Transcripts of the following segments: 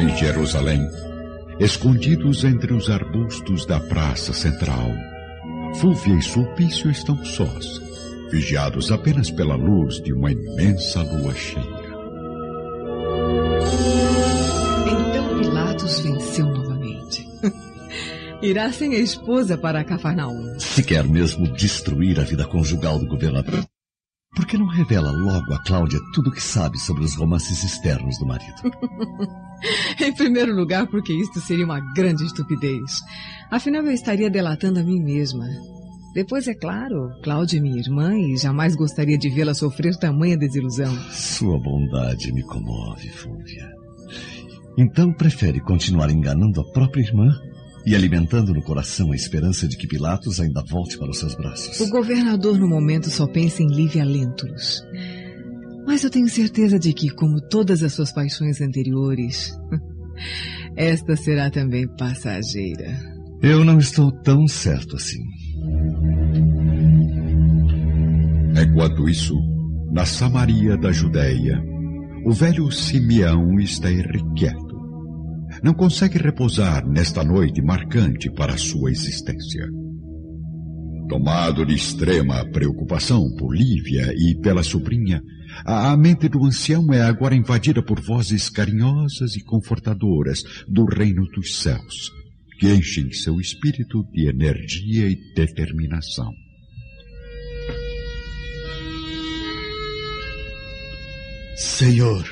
Em Jerusalém, escondidos entre os arbustos da praça central, Fúvia e Sulpício estão sós, vigiados apenas pela luz de uma imensa lua cheia. Então Pilatos venceu novamente. Irá sem a esposa para Cafarnaum. Se quer mesmo destruir a vida conjugal do governador, por que não revela logo a Cláudia tudo o que sabe sobre os romances externos do marido? em primeiro lugar, porque isto seria uma grande estupidez. Afinal, eu estaria delatando a mim mesma. Depois, é claro, Cláudia é minha irmã e jamais gostaria de vê-la sofrer tamanha desilusão. Sua bondade me comove, Fúvia. Então prefere continuar enganando a própria irmã e alimentando no coração a esperança de que Pilatos ainda volte para os seus braços. O governador, no momento, só pensa em Lívia Lentulus. Mas eu tenho certeza de que, como todas as suas paixões anteriores, esta será também passageira. Eu não estou tão certo assim. Enquanto isso, na Samaria da Judéia, o velho Simeão está irrequieto. Não consegue repousar nesta noite marcante para sua existência. Tomado de extrema preocupação por Lívia e pela sobrinha, a mente do ancião é agora invadida por vozes carinhosas e confortadoras do reino dos céus, que enchem seu espírito de energia e determinação. Senhor,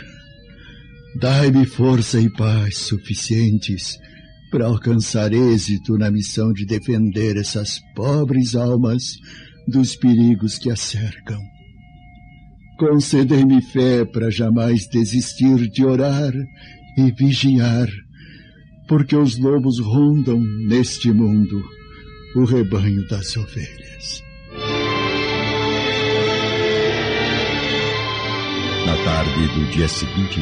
dai-me força e paz suficientes para alcançar êxito na missão de defender essas pobres almas dos perigos que a cercam. Concedei-me fé para jamais desistir de orar e vigiar, porque os lobos rondam neste mundo o rebanho das ovelhas. Na tarde do dia seguinte,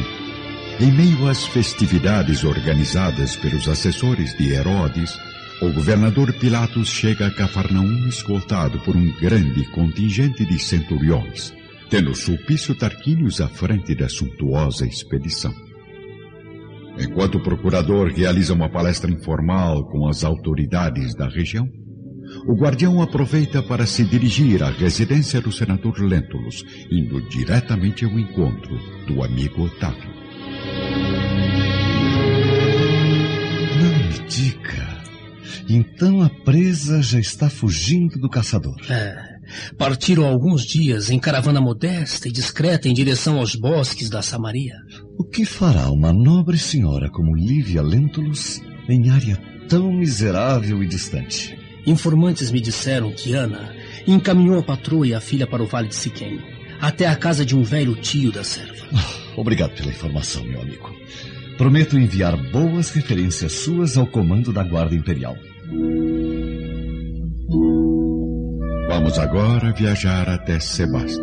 em meio às festividades organizadas pelos assessores de Herodes, o governador Pilatos chega a Cafarnaum escoltado por um grande contingente de centuriões, tendo Sulpício Tarquínios à frente da suntuosa expedição. Enquanto o procurador realiza uma palestra informal com as autoridades da região, o guardião aproveita para se dirigir à residência do senador Lentulus, indo diretamente ao encontro do amigo Otávio. Diga. Então a presa já está fugindo do caçador. É. Partiram alguns dias em caravana modesta e discreta em direção aos bosques da Samaria. O que fará uma nobre senhora como Lívia Lentulus em área tão miserável e distante? Informantes me disseram que Ana encaminhou a patroa e a filha para o Vale de Siquém, até a casa de um velho tio da serva. Oh, obrigado pela informação, meu amigo. Prometo enviar boas referências suas ao comando da Guarda Imperial. Vamos agora viajar até Sebasti,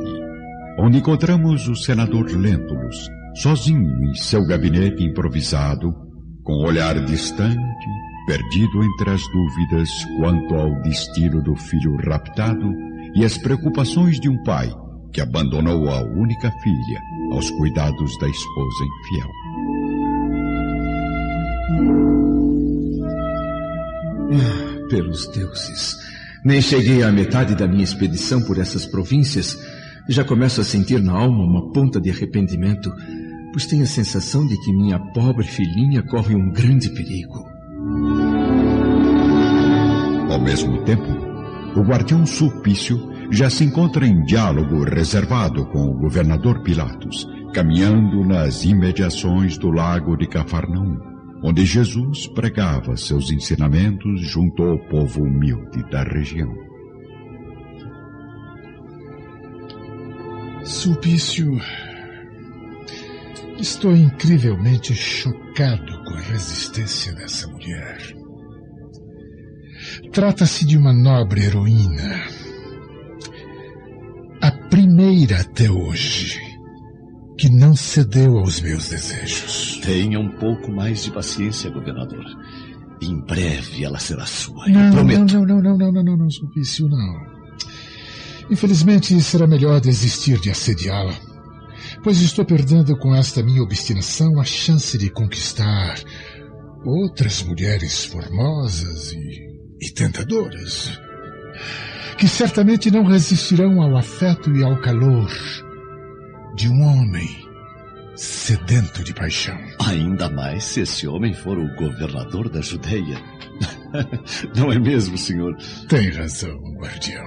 onde encontramos o senador Lentulus, sozinho em seu gabinete improvisado, com olhar distante, perdido entre as dúvidas quanto ao destino do filho raptado e as preocupações de um pai que abandonou a única filha aos cuidados da esposa infiel. Ah, pelos deuses. Nem cheguei à metade da minha expedição por essas províncias. Já começo a sentir na alma uma ponta de arrependimento, pois tenho a sensação de que minha pobre filhinha corre um grande perigo. Ao mesmo tempo, o guardião Sulpício já se encontra em diálogo reservado com o governador Pilatos, caminhando nas imediações do lago de Cafarnaum, onde Jesus pregava seus ensinamentos junto ao povo humilde da região. Sulpício, estou incrivelmente chocado com a resistência dessa mulher. Trata-se de uma nobre heroína. A primeira até hoje que não cedeu aos meus desejos. Tenha um pouco mais de paciência, governador. Em breve ela será sua, não, eu prometo. Não, não, não, não, não, não, não, Sulpício, não. Infelizmente será melhor desistir de assediá-la. pois estou perdendo com esta minha obstinação a chance de conquistar outras mulheres formosas e, e tentadoras, que certamente não resistirão ao afeto e ao calor de um homem sedento de paixão. Ainda mais se esse homem for o governador da Judeia. Não é mesmo, senhor? Tem razão, guardião.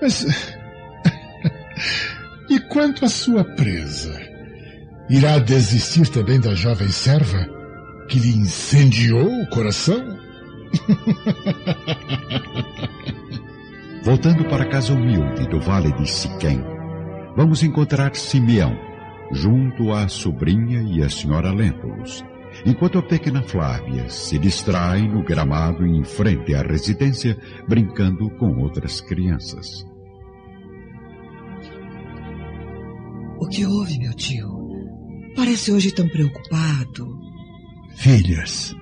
Mas. e quanto à sua presa? Irá desistir também da jovem serva que lhe incendiou o coração? Voltando para a casa humilde do vale de Siquém, vamos encontrar Simeão, junto à sobrinha e à senhora Lentulus, enquanto a pequena Flávia se distrai no gramado em frente à residência, brincando com outras crianças. O que houve, meu tio? Parece hoje tão preocupado. Filhas,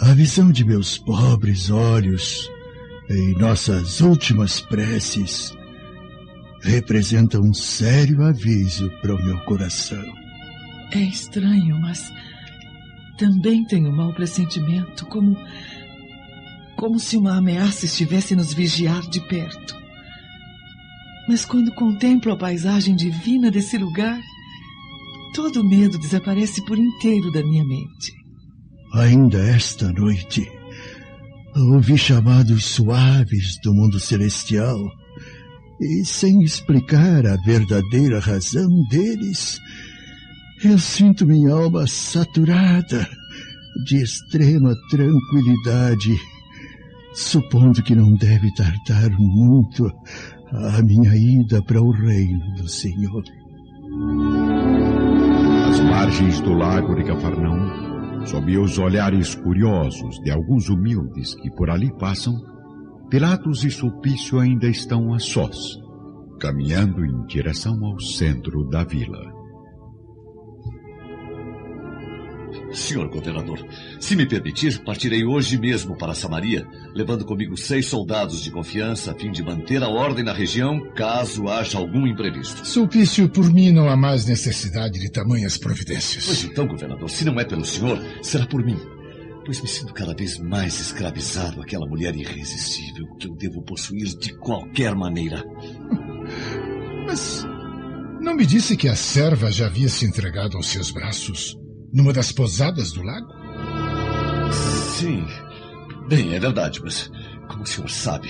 a visão de meus pobres olhos em nossas últimas preces representa um sério aviso para o meu coração. É estranho, mas também tenho um mau pressentimento, como como se uma ameaça estivesse nos vigiar de perto. Mas quando contemplo a paisagem divina desse lugar, todo medo desaparece por inteiro da minha mente. Ainda esta noite, ouvi chamados suaves do mundo celestial e sem explicar a verdadeira razão deles, eu sinto minha alma saturada de extrema tranquilidade, supondo que não deve tardar muito a minha ida para o reino do Senhor. Às margens do lago de Cafarnaum, sob os olhares curiosos de alguns humildes que por ali passam, Pilatos e Sulpício ainda estão a sós, caminhando em direção ao centro da vila. Senhor governador, se me permitir, partirei hoje mesmo para Samaria, levando comigo seis soldados de confiança a fim de manter a ordem na região caso haja algum imprevisto. Sulpício, por mim não há mais necessidade de tamanhas providências. Pois então, governador, se não é pelo senhor, será por mim pois me sinto cada vez mais escravizado àquela mulher irresistível que eu devo possuir de qualquer maneira. Mas não me disse que a serva já havia se entregado aos seus braços numa das posadas do lago? Sim. Bem, é verdade, mas como o senhor sabe,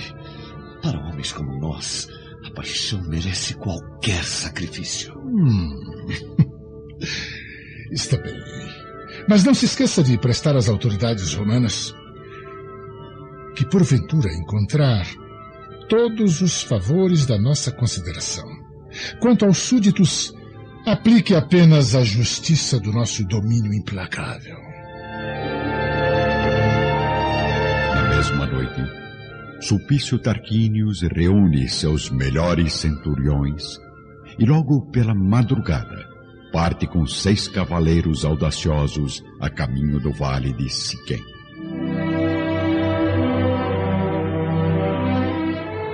para homens como nós, a paixão merece qualquer sacrifício. Hum. Está bem. Mas não se esqueça de prestar às autoridades romanas que, porventura, encontrar todos os favores da nossa consideração. Quanto aos súditos, aplique apenas a justiça do nosso domínio implacável. Na mesma noite, Sulpício Tarquínios reúne seus melhores centuriões e logo pela madrugada parte com seis cavaleiros audaciosos a caminho do vale de Siquém.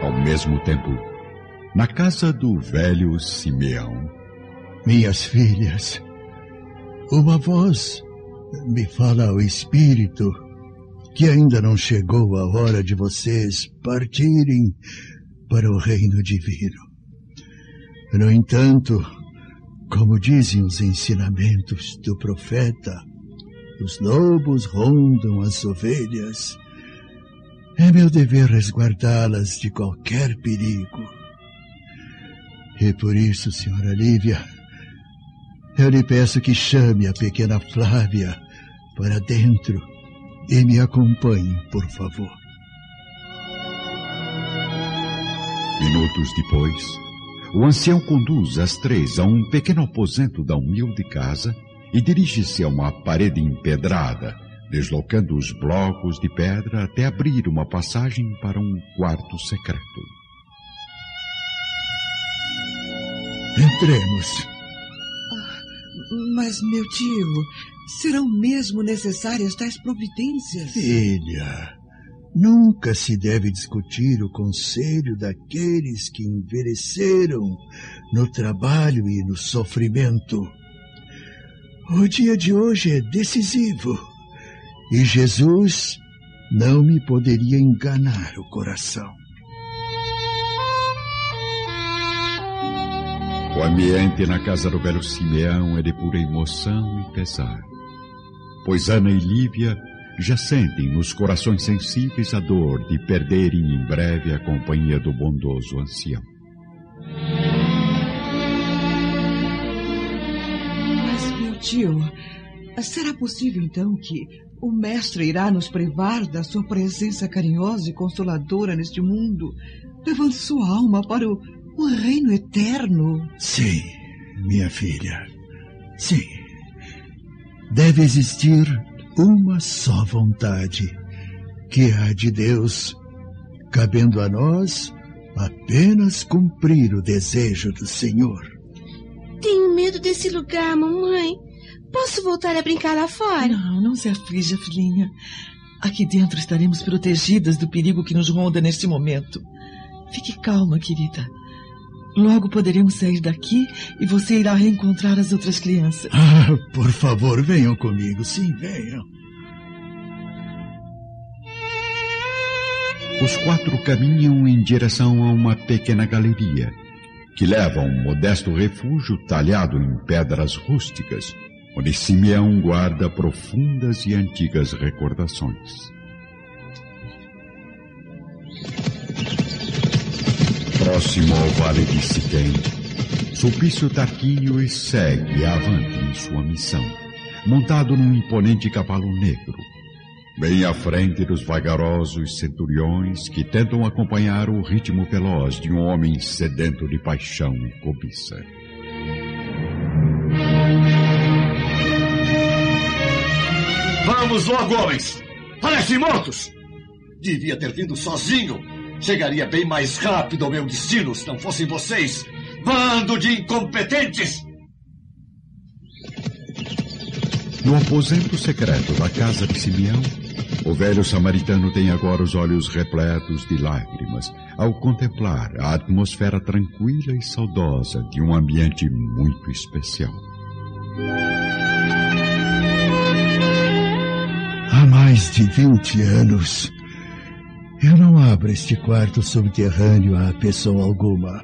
Ao mesmo tempo, na casa do velho Simeão, minhas filhas, uma voz me fala ao espírito que ainda não chegou a hora de vocês partirem para o reino divino. No entanto, como dizem os ensinamentos do profeta, os lobos rondam as ovelhas. É meu dever resguardá-las de qualquer perigo. E por isso, senhora Lívia, eu lhe peço que chame a pequena Flávia para dentro e me acompanhe, por favor. Minutos depois, o ancião conduz as três a um pequeno aposento da humilde casa e dirige-se a uma parede empedrada, deslocando os blocos de pedra até abrir uma passagem para um quarto secreto. Entremos. Ah, mas, meu tio, serão mesmo necessárias tais providências? Filha, Nunca se deve discutir o conselho daqueles que envelheceram no trabalho e no sofrimento. O dia de hoje é decisivo e Jesus não me poderia enganar o coração. O ambiente na casa do velho Simeão é de pura emoção e pesar, pois Ana e Lívia já sentem nos corações sensíveis a dor de perderem em breve a companhia do bondoso ancião. Mas, meu tio, será possível então que o Mestre irá nos privar da sua presença carinhosa e consoladora neste mundo, levando sua alma para o, o reino eterno? Sim, minha filha. Sim. Deve existir uma só vontade, que é a de Deus, cabendo a nós apenas cumprir o desejo do Senhor. Tenho medo desse lugar, mamãe. Posso voltar a brincar lá fora? Não, não se aflija, filhinha. Aqui dentro estaremos protegidas do perigo que nos ronda neste momento. Fique calma, querida. Logo poderemos sair daqui e você irá reencontrar as outras crianças. Ah, por favor, venham comigo. Sim, venham. Os quatro caminham em direção a uma pequena galeria, que leva a um modesto refúgio talhado em pedras rústicas, onde Simeão guarda profundas e antigas recordações. Próximo ao vale de Siquém, Sulpício Tarquínio segue avante em sua missão, montado num imponente cavalo negro, bem à frente dos vagarosos centuriões que tentam acompanhar o ritmo veloz de um homem sedento de paixão e cobiça. Vamos logo, homens! Parecem mortos! Devia ter vindo sozinho Chegaria bem mais rápido ao meu destino se não fossem vocês, bando de incompetentes! No aposento secreto da casa de Simeão, o velho samaritano tem agora os olhos repletos de lágrimas ao contemplar a atmosfera tranquila e saudosa de um ambiente muito especial. Há mais de vinte anos, eu não abro este quarto subterrâneo a pessoa alguma.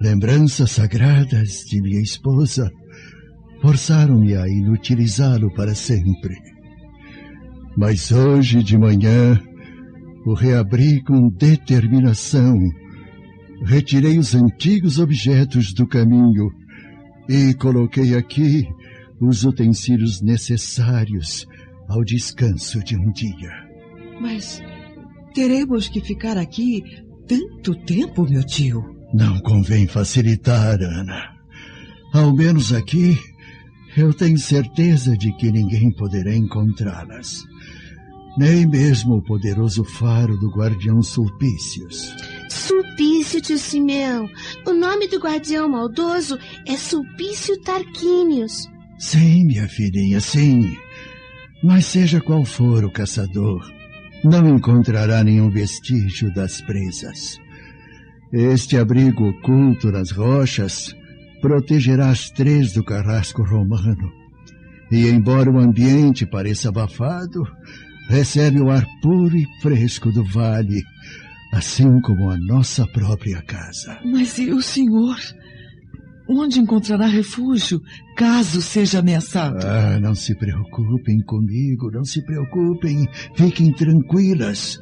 Lembranças sagradas de minha esposa forçaram-me a inutilizá-lo para sempre. Mas hoje de manhã o reabri com determinação. Retirei os antigos objetos do caminho e coloquei aqui os utensílios necessários ao descanso de um dia. Mas Teremos que ficar aqui tanto tempo, meu tio? Não convém facilitar, Ana. Ao menos aqui, eu tenho certeza de que ninguém poderá encontrá-las. Nem mesmo o poderoso faro do guardião Sulpícios. Sulpício, tio Simeão. O nome do guardião maldoso é Sulpício Tarquínios. Sim, minha filhinha, sim. Mas seja qual for o caçador, não encontrará nenhum vestígio das presas. Este abrigo oculto nas rochas protegerá as três do carrasco romano. E embora o ambiente pareça abafado, recebe o ar puro e fresco do vale, assim como a nossa própria casa. Mas e o senhor? Onde encontrará refúgio caso seja ameaçado? Ah, não se preocupem comigo, não se preocupem. Fiquem tranquilas.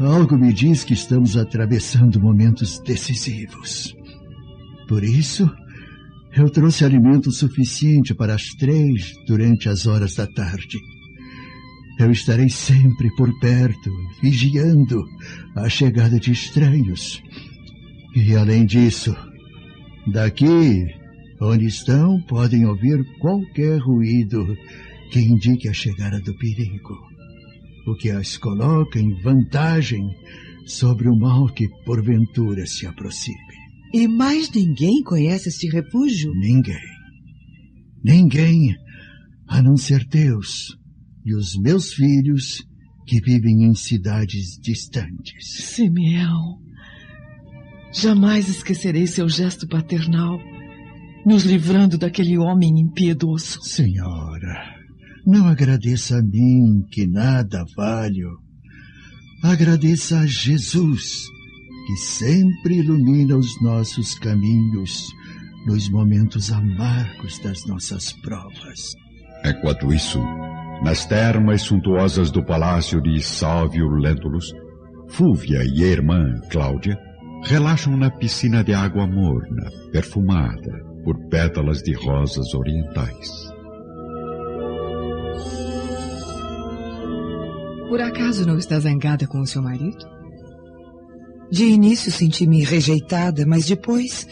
Algo me diz que estamos atravessando momentos decisivos. Por isso, eu trouxe alimento suficiente para as três durante as horas da tarde. Eu estarei sempre por perto, vigiando a chegada de estranhos. E além disso, Daqui, onde estão, podem ouvir qualquer ruído que indique a chegada do perigo, o que as coloca em vantagem sobre o mal que porventura se aproxime. E mais ninguém conhece este refúgio? Ninguém. Ninguém, a não ser Deus e os meus filhos que vivem em cidades distantes. Simeão, jamais esquecerei seu gesto paternal, nos livrando daquele homem impiedoso. Senhora, não agradeça a mim, que nada valho. Agradeça a Jesus, que sempre ilumina os nossos caminhos nos momentos amargos das nossas provas. Enquanto isso, nas termas suntuosas do palácio de Sálvio Lentulus, Fúvia e a irmã Cláudia relaxam na piscina de água morna, perfumada por pétalas de rosas orientais. Por acaso não está zangada com o seu marido? De início senti-me rejeitada, mas depois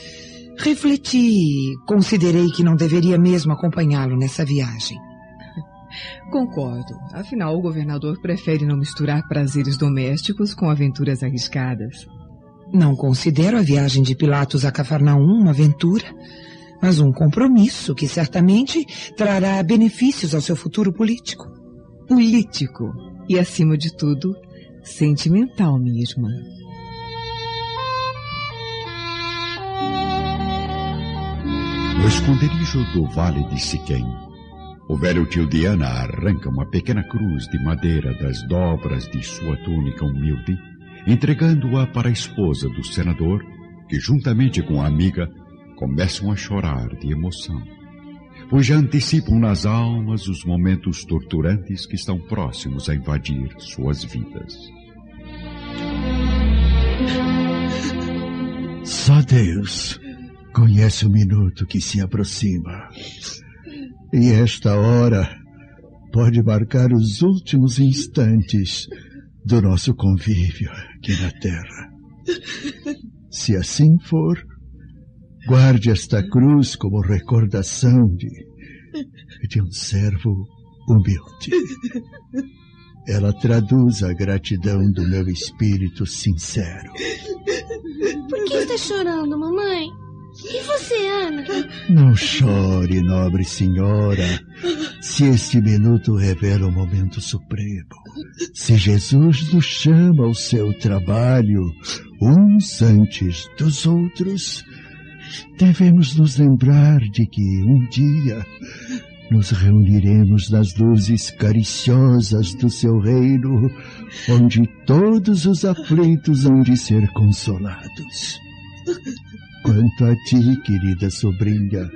refleti e considerei que não deveria mesmo acompanhá-lo nessa viagem. Concordo. Afinal, o governador prefere não misturar prazeres domésticos com aventuras arriscadas. Não considero a viagem de Pilatos a Cafarnaum uma aventura, mas um compromisso que certamente trará benefícios ao seu futuro político. Político e, acima de tudo, sentimental, minha irmã. No esconderijo do Vale de Siquém, o velho tio Diana arranca uma pequena cruz de madeira das dobras de sua túnica humilde, entregando-a para a esposa do senador, que juntamente com a amiga começam a chorar de emoção, pois já antecipam nas almas os momentos torturantes que estão próximos a invadir suas vidas. Só Deus conhece o minuto que se aproxima. E esta hora pode marcar os últimos instantes do nosso convívio aqui na Terra. Se assim for, guarde esta cruz como recordação de, de um servo humilde. Ela traduz a gratidão do meu espírito sincero. Por que está chorando, mamãe? E você, Ana? Não chore, nobre senhora, se este minuto revela o momento supremo. Se Jesus nos chama ao seu trabalho, uns antes dos outros, devemos nos lembrar de que um dia nos reuniremos nas luzes cariciosas do seu reino, onde todos os aflitos hão de ser consolados. Quanto a ti, querida sobrinha,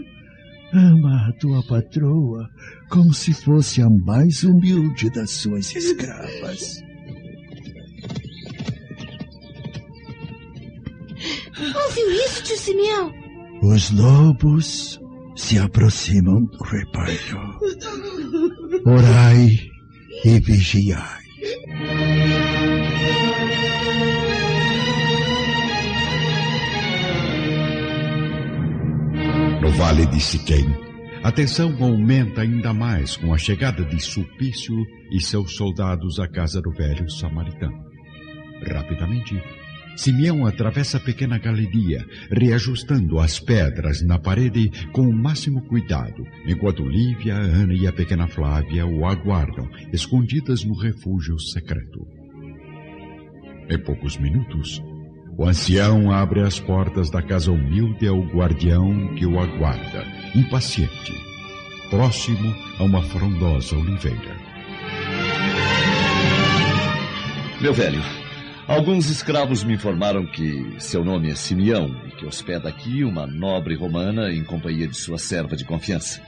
ama a tua patroa como se fosse a mais humilde das suas escravas. Ouviu isso, tio Simeão? Os lobos se aproximam do rebanho. Orai e vigiai. No Vale de Siquém, a tensão aumenta ainda mais com a chegada de Sulpício e seus soldados à casa do velho samaritano. Rapidamente, Simeão atravessa a pequena galeria, reajustando as pedras na parede com o máximo cuidado, enquanto Lívia, Ana e a pequena Flávia o aguardam, escondidas no refúgio secreto. Em poucos minutos, o ancião abre as portas da casa humilde ao guardião que o aguarda, impaciente, próximo a uma frondosa oliveira. Meu velho, alguns escravos me informaram que seu nome é Simeão e que hospeda aqui uma nobre romana em companhia de sua serva de confiança.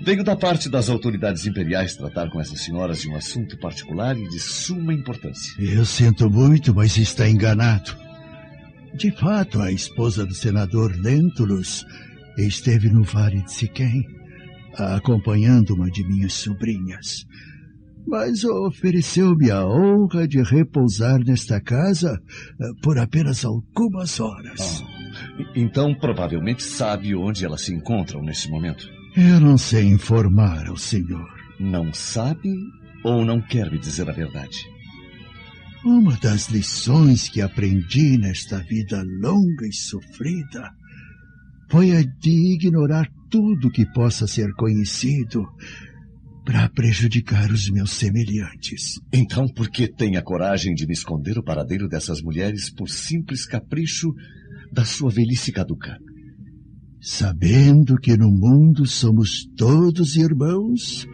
Venho da parte das autoridades imperiais tratar com essas senhoras de um assunto particular e de suma importância. Eu sinto muito, mas está enganado. De fato, a esposa do senador Lentulus esteve no Vale de Siquém, acompanhando uma de minhas sobrinhas. Mas ofereceu-me a honra de repousar nesta casa por apenas algumas horas. Oh, então, provavelmente sabe onde elas se encontram nesse momento. Eu não sei informar ao senhor. Não sabe ou não quer me dizer a verdade? Uma das lições que aprendi nesta vida longa e sofrida foi a de ignorar tudo que possa ser conhecido, para prejudicar os meus semelhantes. Então, por que tem a coragem de me esconder o paradeiro dessas mulheres por simples capricho da sua velhice caduca? Sabendo que no mundo somos todos irmãos,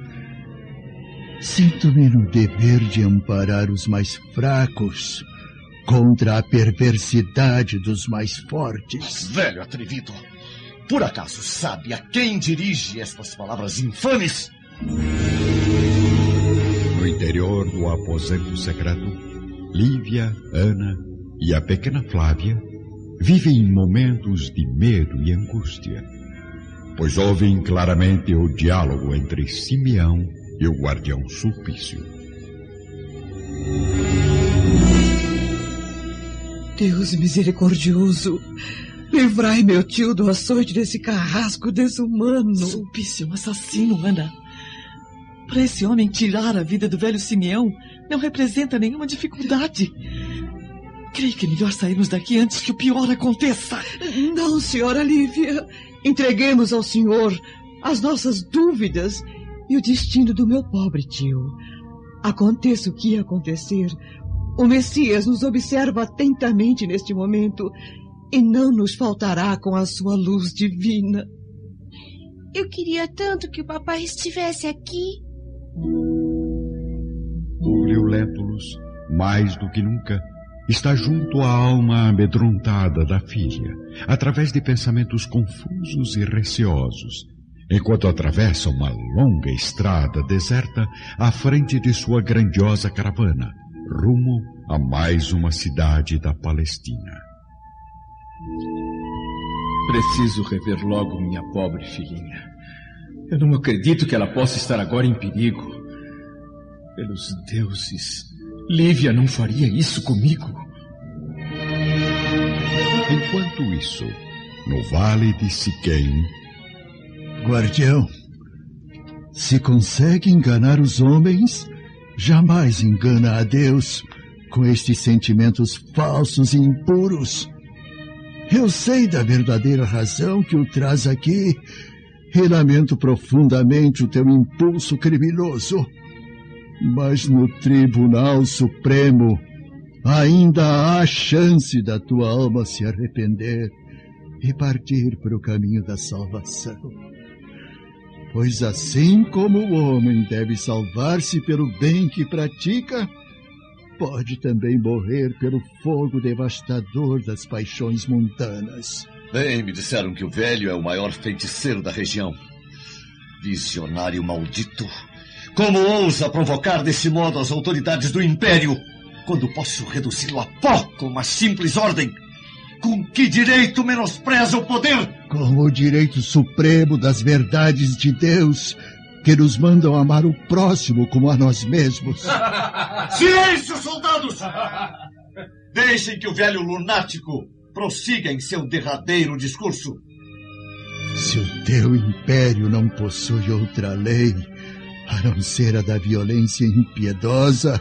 sinto-me no dever de amparar os mais fracos contra a perversidade dos mais fortes. Velho atrevido! Por acaso sabe a quem dirige estas palavras infames? No interior do aposento secreto, Lívia, Ana e a pequena Flávia vivem em momentos de medo e angústia, pois ouvem claramente o diálogo entre Simeão e o guardião Sulpício. Deus misericordioso, livrai meu tio do açoite desse carrasco desumano. Sulpício, um assassino, Ana. Para esse homem tirar a vida do velho Simeão não representa nenhuma dificuldade. Creio que é melhor sairmos daqui antes que o pior aconteça. Não, senhora Lívia. Entreguemos ao senhor as nossas dúvidas e o destino do meu pobre tio. Aconteça o que acontecer, o Messias nos observa atentamente neste momento e não nos faltará com a sua luz divina. Eu queria tanto que o papai estivesse aqui. Públio Lentulus, mais do que nunca, está junto à alma amedrontada da filha, através de pensamentos confusos e receosos, enquanto atravessa uma longa estrada deserta à frente de sua grandiosa caravana, rumo a mais uma cidade da Palestina. Preciso rever logo minha pobre filhinha. Eu não acredito que ela possa estar agora em perigo. Pelos deuses, Lívia não faria isso comigo. Enquanto isso, no vale de Siquém, Guardião, se consegue enganar os homens, jamais engana a Deus com estes sentimentos falsos e impuros. Eu sei da verdadeira razão que o traz aqui e lamento profundamente o teu impulso criminoso. Mas no Tribunal Supremo ainda há chance da tua alma se arrepender e partir para o caminho da salvação. Pois assim como o homem deve salvar-se pelo bem que pratica, pode também morrer pelo fogo devastador das paixões mundanas. Bem, me disseram que o velho é o maior feiticeiro da região. Visionário maldito. Como ousa provocar desse modo as autoridades do Império, quando posso reduzi-lo a pó com uma simples ordem? Com que direito menospreza o poder? Com o direito supremo das verdades de Deus, que nos mandam amar o próximo como a nós mesmos. Silêncio, soldados! Deixem que o velho lunático prossiga em seu derradeiro discurso. Se o teu império não possui outra lei, a não ser a da violência impiedosa,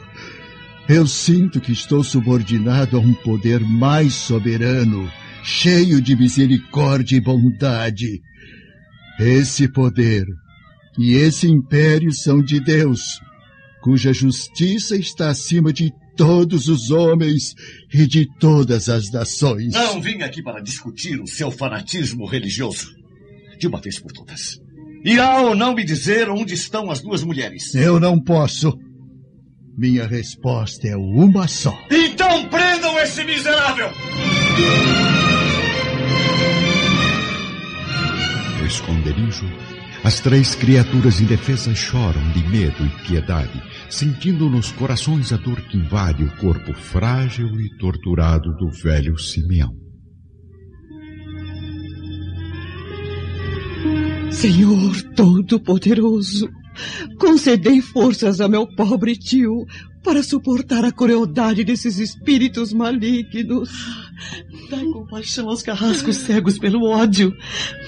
eu sinto que estou subordinado a um poder mais soberano, cheio de misericórdia e bondade. Esse poder e esse império são de Deus, cuja justiça está acima de todos os homens e de todas as nações. Não vim aqui para discutir o seu fanatismo religioso. De uma vez por todas. Irá ou não me dizer onde estão as duas mulheres? Eu não posso. Minha resposta é uma só. Então prendam esse miserável! No esconderijo, as três criaturas indefesas choram de medo e piedade, sentindo nos corações a dor que invade o corpo frágil e torturado do velho Simeão. Senhor Todo-Poderoso, concedei forças a meu pobre tio para suportar a crueldade desses espíritos malignos. Dai compaixão aos carrascos cegos pelo ódio,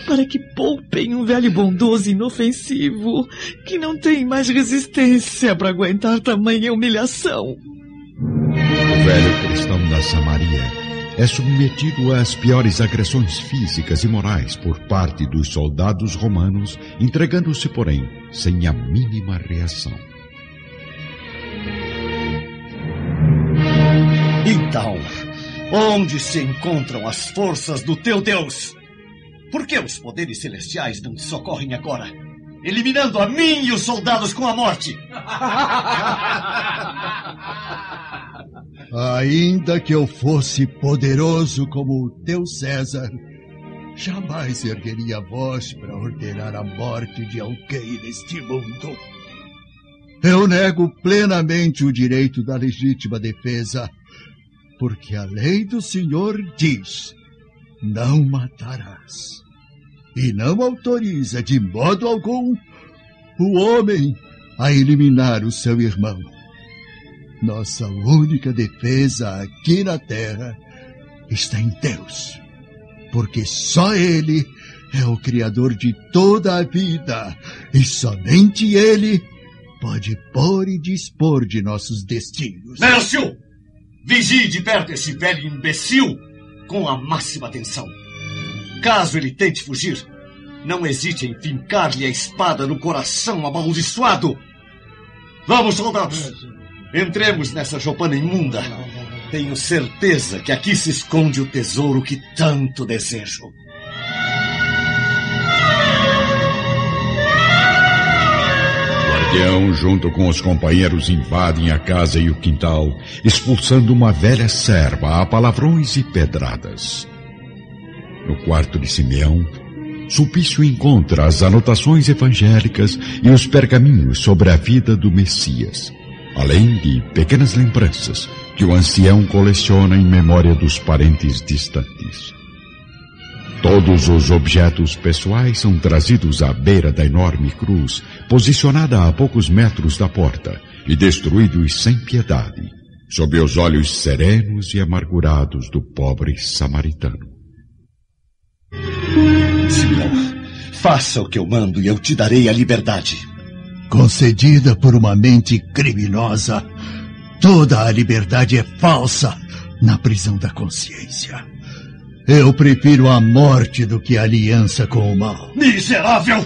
para que poupem um velho bondoso inofensivo, que não tem mais resistência para aguentar tamanha humilhação. O velho cristão da Samaria é submetido às piores agressões físicas e morais por parte dos soldados romanos, entregando-se, porém, sem a mínima reação. Então, onde se encontram as forças do teu Deus? Por que os poderes celestiais não te socorrem agora? Eliminando a mim e os soldados com a morte! Ainda que eu fosse poderoso como o teu César, jamais ergueria voz para ordenar a morte de alguém neste mundo. Eu nego plenamente o direito da legítima defesa, porque a lei do Senhor diz: não matarás. E não autoriza de modo algum o homem a eliminar o seu irmão. Nossa única defesa aqui na terra está em Deus, porque só Ele é o Criador de toda a vida e somente Ele pode pôr e dispor de nossos destinos. Nélcio! Vigie de perto esse velho imbecil com a máxima atenção. Caso ele tente fugir, não hesite em fincar-lhe a espada no coração amaldiçoado. Vamos, soldados! Entremos nessa choupana imunda. Tenho certeza que aqui se esconde o tesouro que tanto desejo. O guardião, junto com os companheiros, invadem a casa e o quintal, expulsando uma velha serva a palavrões e pedradas. No quarto de Simeão, Sulpício encontra as anotações evangélicas e os pergaminhos sobre a vida do Messias além de pequenas lembranças que o ancião coleciona em memória dos parentes distantes. Todos os objetos pessoais são trazidos à beira da enorme cruz, posicionada a poucos metros da porta, e destruídos sem piedade, sob os olhos serenos e amargurados do pobre samaritano. Senhor, faça o que eu mando e eu te darei a liberdade concedida por uma mente criminosa. Toda a liberdade é falsa na prisão da consciência. Eu prefiro a morte do que a aliança com o mal. Miserável!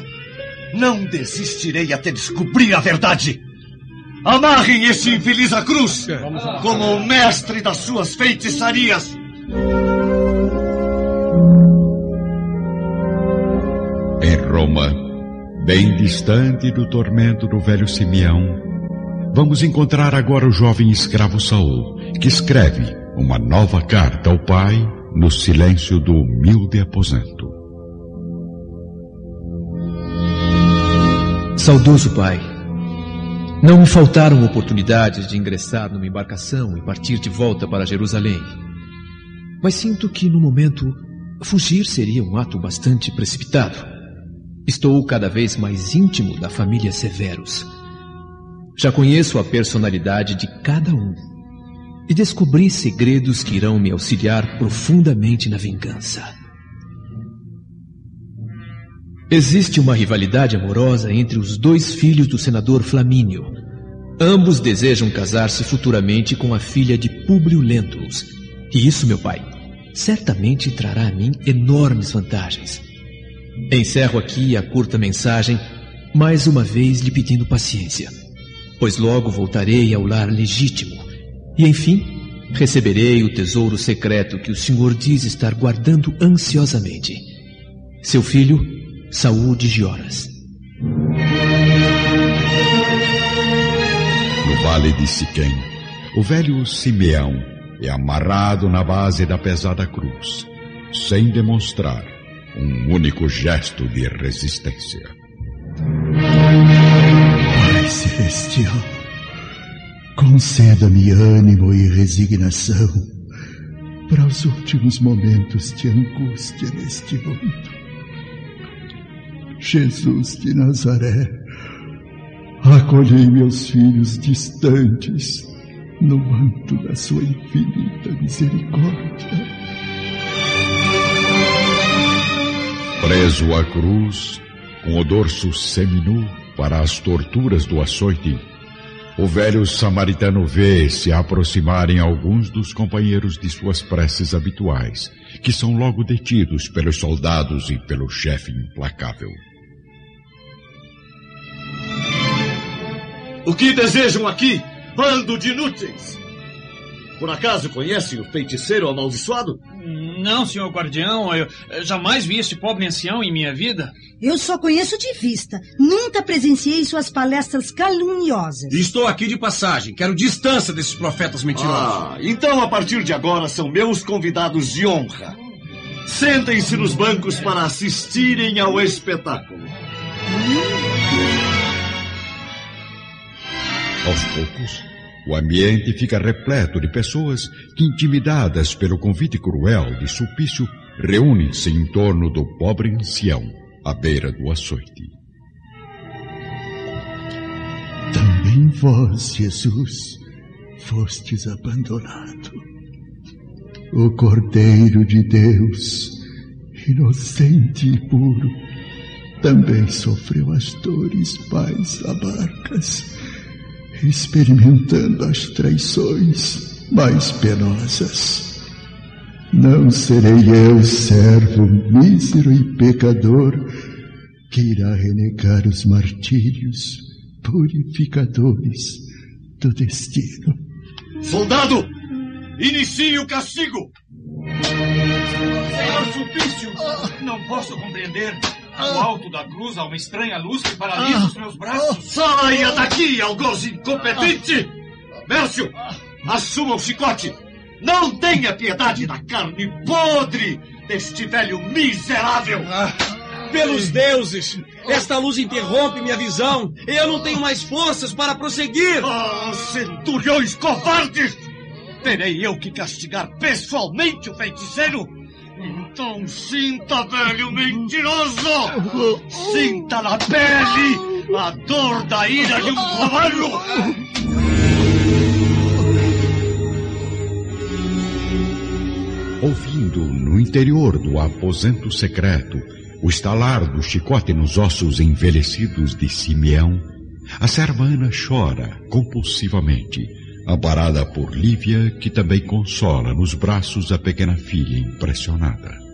Não desistirei até descobrir a verdade. Amarrem esse infeliz à cruz, como o mestre das suas feitiçarias. Em Roma, Bem distante do tormento do velho Simeão, vamos encontrar agora o jovem escravo Saul, que escreve uma nova carta ao pai no silêncio do humilde aposento. Saudoso pai, não me faltaram oportunidades de ingressar numa embarcação e partir de volta para Jerusalém. Mas sinto que, no momento, fugir seria um ato bastante precipitado. Estou cada vez mais íntimo da família Severus. Já conheço a personalidade de cada um e descobri segredos que irão me auxiliar profundamente na vingança. Existe uma rivalidade amorosa entre os dois filhos do senador Flamínio. Ambos desejam casar-se futuramente com a filha de Públio Lentulus. E isso, meu pai, certamente trará a mim enormes vantagens. Encerro aqui a curta mensagem, mais uma vez lhe pedindo paciência, pois logo voltarei ao lar legítimo e, enfim, receberei o tesouro secreto que o Senhor diz estar guardando ansiosamente. Seu filho, Saúl de Gioras. No vale de Siquém, o velho Simeão é amarrado na base da pesada cruz, sem demonstrar um único gesto de resistência. Pai Celestial, conceda-me ânimo e resignação para os últimos momentos de angústia neste mundo. Jesus de Nazaré, acolhei meus filhos distantes no manto da sua infinita misericórdia. Preso à cruz, com o dorso seminu para as torturas do açoite, O velho samaritano vê se aproximarem alguns dos companheiros de suas preces habituais, que são logo detidos pelos soldados e pelo chefe implacável. O que desejam aqui, bando de inúteis? Por acaso conhecem o feiticeiro amaldiçoado? Não, senhor guardião. Eu jamais vi este pobre ancião em minha vida. Eu só conheço de vista. Nunca presenciei suas palestras caluniosas. Estou aqui de passagem. Quero distância desses profetas mentirosos. Ah, então a partir de agora são meus convidados de honra. Sentem-se nos bancos para assistirem ao espetáculo. Aos poucos, o ambiente fica repleto de pessoas que, intimidadas pelo convite cruel de Sulpício, reúnem-se em torno do pobre ancião, à beira do açoite. Também vós, Jesus, fostes abandonado. O Cordeiro de Deus, inocente e puro, também sofreu as dores mais amargas experimentando as traições mais penosas. Não serei eu, servo mísero e pecador, que irá renegar os martírios purificadores do destino. Soldado, inicie o castigo! Senhor Sulpício, não posso compreender. No alto da cruz há uma estranha luz que paralisa os meus braços. Saia daqui, algoz incompetente! Mércio, assuma o chicote! Não tenha piedade da carne podre deste velho miserável! Pelos deuses! Esta luz interrompe minha visão! E eu não tenho mais forças para prosseguir! Ah, centuriões covardes! Terei eu que castigar pessoalmente o feiticeiro? Então sinta, velho mentiroso! Sinta na pele a dor da ira de um cavalo! Ouvindo no interior do aposento secreto o estalar do chicote nos ossos envelhecidos de Simeão, a serva Ana chora compulsivamente, amparada por Lívia, que também consola nos braços a pequena filha impressionada.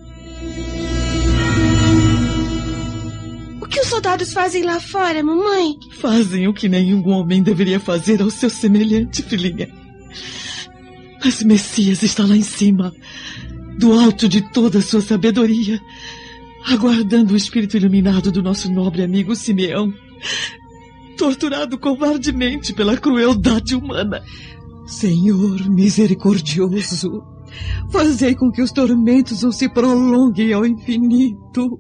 O que os soldados fazem lá fora, mamãe? Fazem o que nenhum homem deveria fazer ao seu semelhante, filhinha. Mas Messias está lá em cima, do alto de toda a sua sabedoria, aguardando o espírito iluminado do nosso nobre amigo Simeão, torturado covardemente pela crueldade humana. Senhor misericordioso, fazei com que os tormentos não se prolonguem ao infinito.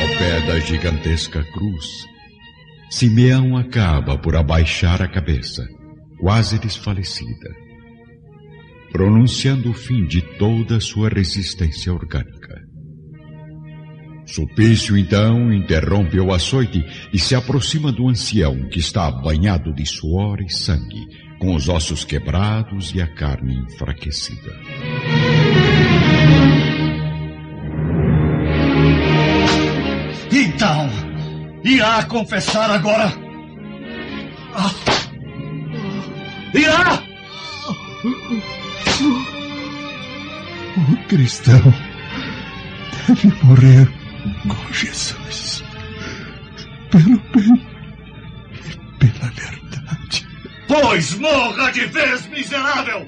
Ao pé da gigantesca cruz, Simeão acaba por abaixar a cabeça, quase desfalecida, pronunciando o fim de toda sua resistência orgânica. Sulpício então interrompe o açoite e se aproxima do ancião que está banhado de suor e sangue, com os ossos quebrados e a carne enfraquecida. Então, irá confessar agora? Ah. Irá! O cristão deve morrer com Jesus. Pelo bem e pela verdade. Pois morra de vez, miserável!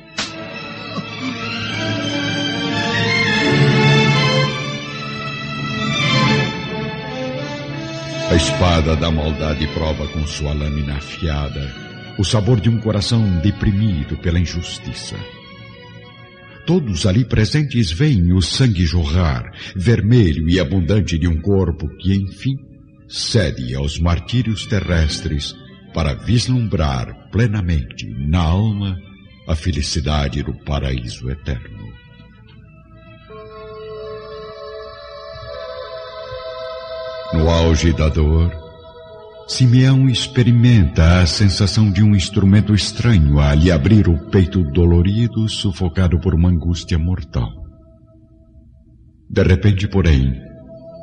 A espada da maldade prova com sua lâmina afiada o sabor de um coração deprimido pela injustiça. Todos ali presentes veem o sangue jorrar, vermelho e abundante de um corpo que, enfim, cede aos martírios terrestres para vislumbrar plenamente na alma a felicidade do paraíso eterno. No auge da dor, Simeão experimenta a sensação de um instrumento estranho a lhe abrir o peito dolorido, sufocado por uma angústia mortal. De repente, porém,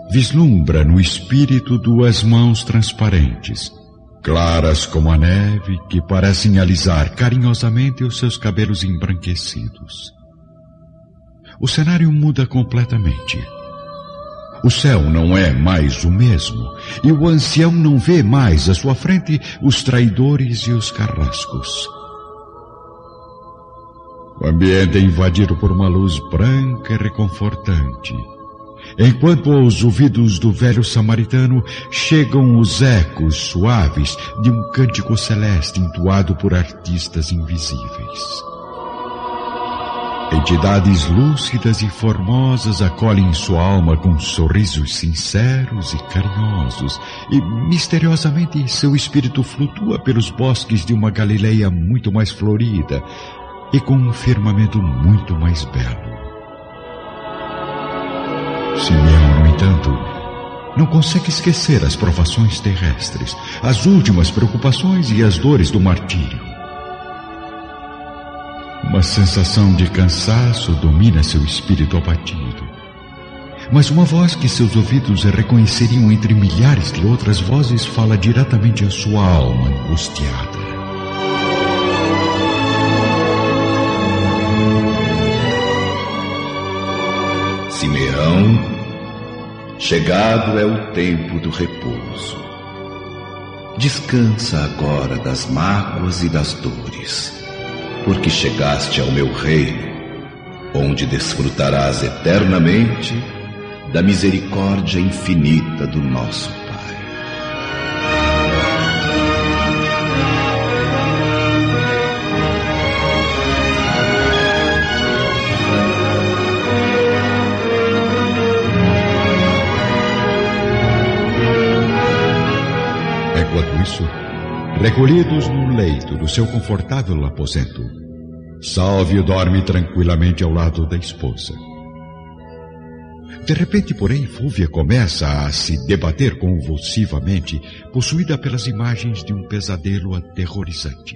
vislumbra no espírito duas mãos transparentes, claras como a neve, que parecem alisar carinhosamente os seus cabelos embranquecidos. O cenário muda completamente. O céu não é mais o mesmo, e o ancião não vê mais à sua frente os traidores e os carrascos. O ambiente é invadido por uma luz branca e reconfortante enquanto aos ouvidos do velho samaritano chegam os ecos suaves de um cântico celeste entoado por artistas invisíveis. Entidades lúcidas e formosas acolhem sua alma com sorrisos sinceros e carinhosos, e misteriosamente seu espírito flutua pelos bosques de uma Galileia muito mais florida e com um firmamento muito mais belo. Simeão, no entanto, não consegue esquecer as provações terrestres, as últimas preocupações e as dores do martírio. Uma sensação de cansaço domina seu espírito abatido. Mas uma voz que seus ouvidos reconheceriam entre milhares de outras vozes fala diretamente à sua alma angustiada. Simeão, chegado é o tempo do repouso. Descansa agora das mágoas e das dores, porque chegaste ao meu reino, onde desfrutarás eternamente da misericórdia infinita do nosso recolhidos no leito do seu confortável aposento. Salvio dorme tranquilamente ao lado da esposa. De repente, porém, Fúvia começa a se debater convulsivamente, possuída pelas imagens de um pesadelo aterrorizante.